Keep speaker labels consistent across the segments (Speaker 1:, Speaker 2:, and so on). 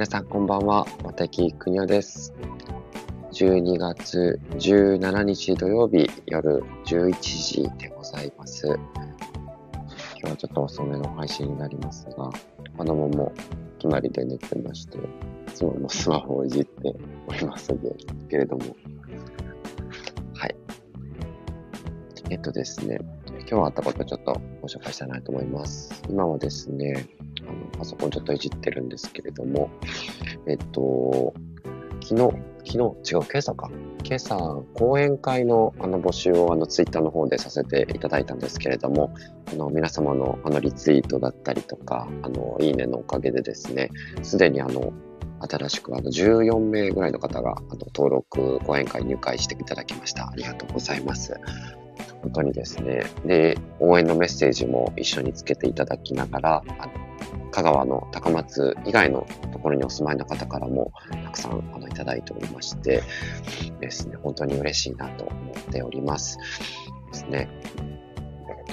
Speaker 1: 皆さんこんばんは、茂木邦夫です。12月17日土曜日夜11時でございます。今日はちょっと遅めの配信になりますが、子供も隣で寝てまして、妻ものスマホをいじっておりますので、けれども、はい。えっとですね、今日あったことちょっとご紹介したいなと思います。今はですね、あのパソコンちょっといじってるんですけれども、えっと、昨日、昨日、違う、今朝か。今朝、講演会のあの募集をあのツイッターの方でさせていただいたんですけれども、あの皆様のあのリツイートだったりとか、あのいいねのおかげでですね、すでにあの新しくあの14名ぐらいの方があの登録、講演会入会していただきました。ありがとうございます。本当にですね。で、応援のメッセージも一緒につけていただきながら、あの香川の高松以外のところにお住まいの方からもたくさんあのいただいておりましてですね、本当に嬉しいなと思っております。ですね。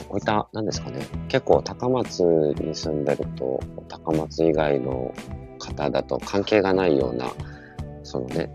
Speaker 1: こういった、なんですかね、結構高松に住んでると、高松以外の方だと関係がないような、そのね、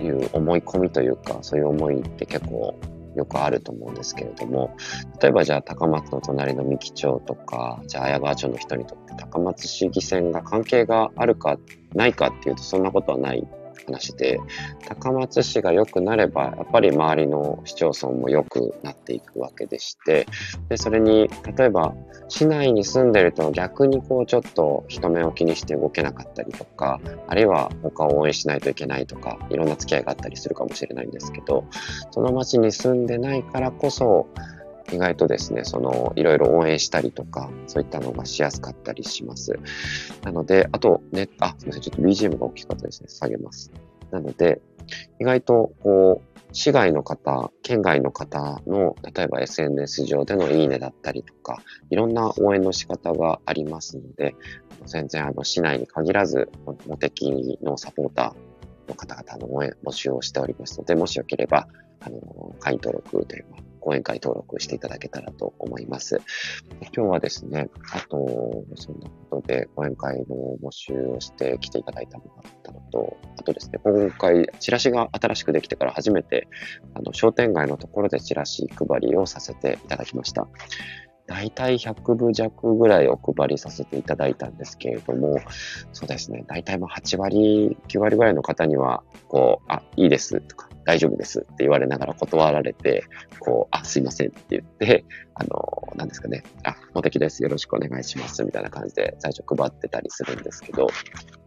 Speaker 1: いう思い込みというか、そういう思いって結構よくあると思うんですけれども、例えばじゃあ高松の隣の三木町とか、じゃあ綾川町の人にとって高松市議選が関係があるかないかっていうとそんなことはない話で、高松市が良くなれば、やっぱり周りの市町村も良くなっていくわけでして、で、それに、例えば、市内に住んでると逆にこうちょっと人目を気にして動けなかったりとか、あるいは他を応援しないといけないとか、いろんな付き合いがあったりするかもしれないんですけど、その町に住んでないからこそ、意外とですね、その、いろいろ応援したりとか、そういったのがしやすかったりします。なので、あとね、あ、すみません、ちょっと BGM が大きかったですね。下げます。なので、意外と、こう、市外の方、県外の方の、例えば SNS 上でのいいねだったりとか、いろんな応援の仕方がありますので、全然あの市内に限らず、モテキのサポーターの方々の応援募集をしておりますので、もしよければ、あの、会員登録というか、講演会登録していただけたらと思います。今日はですね、あと、そんなことで講演会の募集をして来ていただいたのがあったのと、あとですね、今回、チラシが新しくできてから初めて、あの、商店街のところでチラシ配りをさせていただきました。大体100部弱ぐらいお配りさせていただいたんですけれども、そうですね、大体もう8割、9割ぐらいの方には、こう、あ、いいですとか、大丈夫ですって言われながら断られて、こう、あ、すいませんって言って、あの、なんですかね、あ、モテキです、よろしくお願いします、みたいな感じで最初配ってたりするんですけど、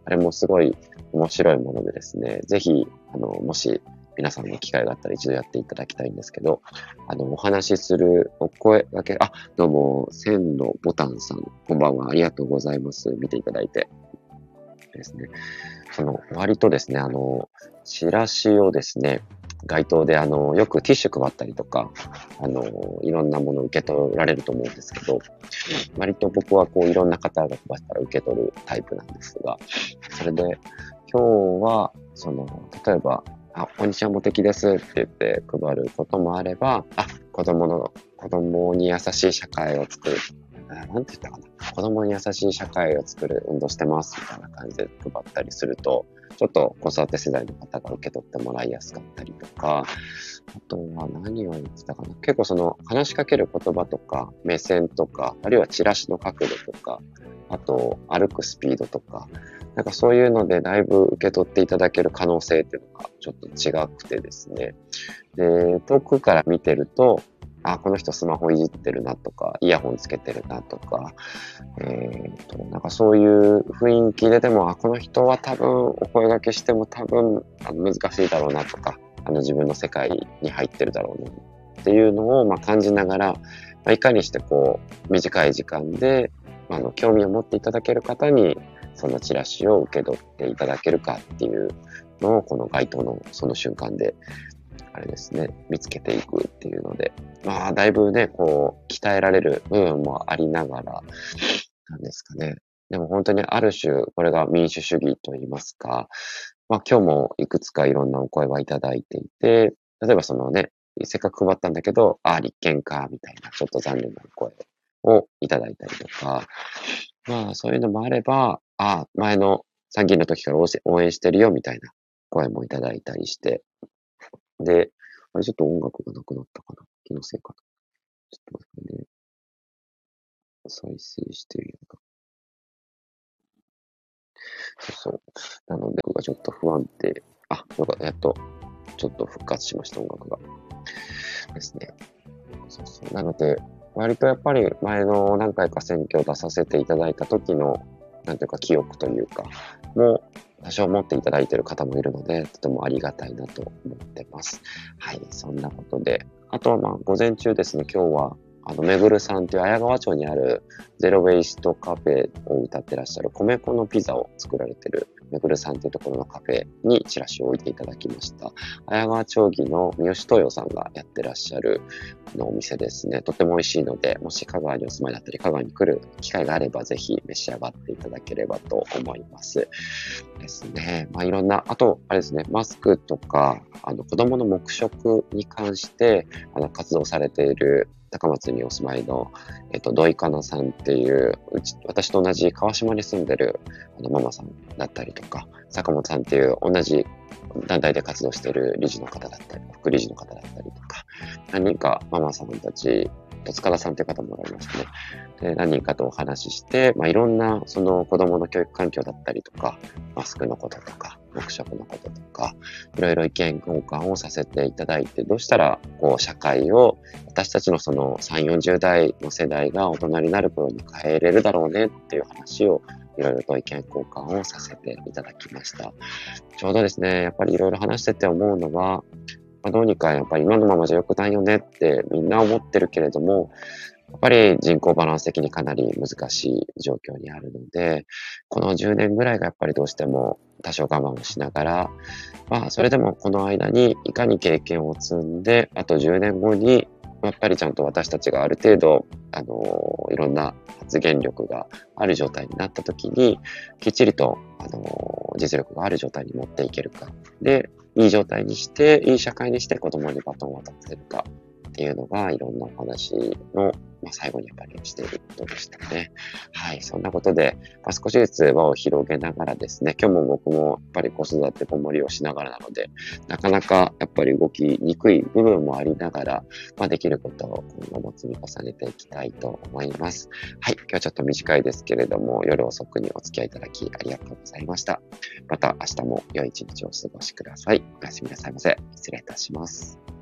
Speaker 1: あれもすごい面白いものでですね、ぜひ、あの、もし皆さんの機会があったら一度やっていただきたいんですけど、あの、お話しするお声だけ、あ、どうも、千のボタンさん、こんばんは、ありがとうございます。見ていただいて。ですね。その、割とですね、あの、チラシをですね、街頭であの、よくティッシュ配ったりとか、あの、いろんなものを受け取られると思うんですけど、割と僕はこう、いろんな方が配ったら受け取るタイプなんですが、それで、今日は、その、例えば、あ、こんにちは、モテキですって言って配ることもあれば、あ、子供の、子供に優しい社会を作る。あなんて言ったかな。子供に優しい社会を作る運動してますみたいな感じで配ったりすると、ちょっと子育て世代の方が受け取ってもらいやすかったりとか、あとは何を言ってたかな。結構その話しかける言葉とか、目線とか、あるいはチラシの角度とか、あと歩くスピードとか、なんかそういうのでだいぶ受け取っていただける可能性っていうのがちょっと違くてですね。で、遠くから見てると、あ、この人スマホいじってるなとか、イヤホンつけてるなとか、えー、と、なんかそういう雰囲気ででも、あ、この人は多分お声掛けしても多分あの難しいだろうなとか、あの自分の世界に入ってるだろうなっていうのをまあ感じながら、まあ、いかにしてこう短い時間で、ま、あの興味を持っていただける方にそのチラシを受け取っていただけるかっていうのをこの街頭のその瞬間であれですね見つけていくっていうので。まあだいぶねこう鍛えられる部分もありながらなんですかね。でも本当にある種これが民主主義といいますか。まあ今日もいくつかいろんなお声はいただいていて例えばそのねせっかく配ったんだけど、ああ、立憲か、みたいな、ちょっと残念な声をいただいたりとか、まあ、そういうのもあれば、ああ、前の参議院の時から応援してるよみたいな声もいただいたりして、で、あれちょっと音楽がなくなったかな？気のせいかな？ちょっと待ってね。再生してるよ。そうそう。なので、僕がちょっと不安定。あ、よかった。やっと、ちょっと復活しました、音楽が。ですね。そうそう。なので、割とやっぱり前の何回か選挙を出させていただいた時の、なんていうか記憶というか、も多少持っていただいている方もいるので、とてもありがたいなと思ってます。はい、そんなことで。あとはまあ、午前中ですね、今日はあの、めぐるさんという綾川町にあるゼロ・ウェイストカフェを歌ってらっしゃる米粉のピザを作られてるめぐるさんというところのカフェにチラシを置いていただきました。綾川町議の三好東洋さんがやってらっしゃるのお店ですね。とても美味しいので、もし香川にお住まいだったり、香川に来る機会があればぜひ召し上がっていただければと思います。ですね。まあいろんな、あと、あれですね、マスクとか、あの子供の黙食に関して、あの活動されている高松にお住まいの、えっと、土井かなさんっていう、うち、私と同じ川島に住んでるあのママさんだったりとか、坂本さんっていう同じ団体で活動してる理事の方だったり、副理事の方だったりとか、何人かママさんたちと塚田さんという方もおられましたね、何人かとお話しして、まあ、いろんなその子供の教育環境だったりとか、マスクのこととか、黙食のこととか、いろいろ意見交換をさせていただいて、どうしたらこう社会を私たちのその3、40代の世代が大人になる頃に変えれるだろうねっていう話をいろいろと意見交換をさせていただきました。ちょうどですね、やっぱりいろいろ話してて思うのは、まあ、どうにかやっぱり今のままじゃ良くないよねってみんな思ってるけれども、やっぱり人口バランス的にかなり難しい状況にあるので、この10年ぐらいがやっぱりどうしても多少我慢をしながら、まあそれでもこの間にいかに経験を積んで、あと10年後にやっぱりちゃんと私たちがある程度、あのいろんな発言力がある状態になった時に、きっちりと、あの実力がある状態に持っていけるか。で、いい状態にして、いい社会にして子供にバトンを渡せるかっていうのが、いろんなお話のまあ、最後にやっぱりしていることでしたね。はい。そんなことで、まあ、少しずつ輪を広げながらですね、今日も僕もやっぱり子育て子守りをしながらなので、なかなかやっぱり動きにくい部分もありながら、まあ、できることを今後も積み重ねていきたいと思います。はい。今日はちょっと短いですけれども、夜遅くにお付き合いいただきありがとうございました。また明日も良い一日をお過ごしください。おやすみなさいませ。失礼いたします。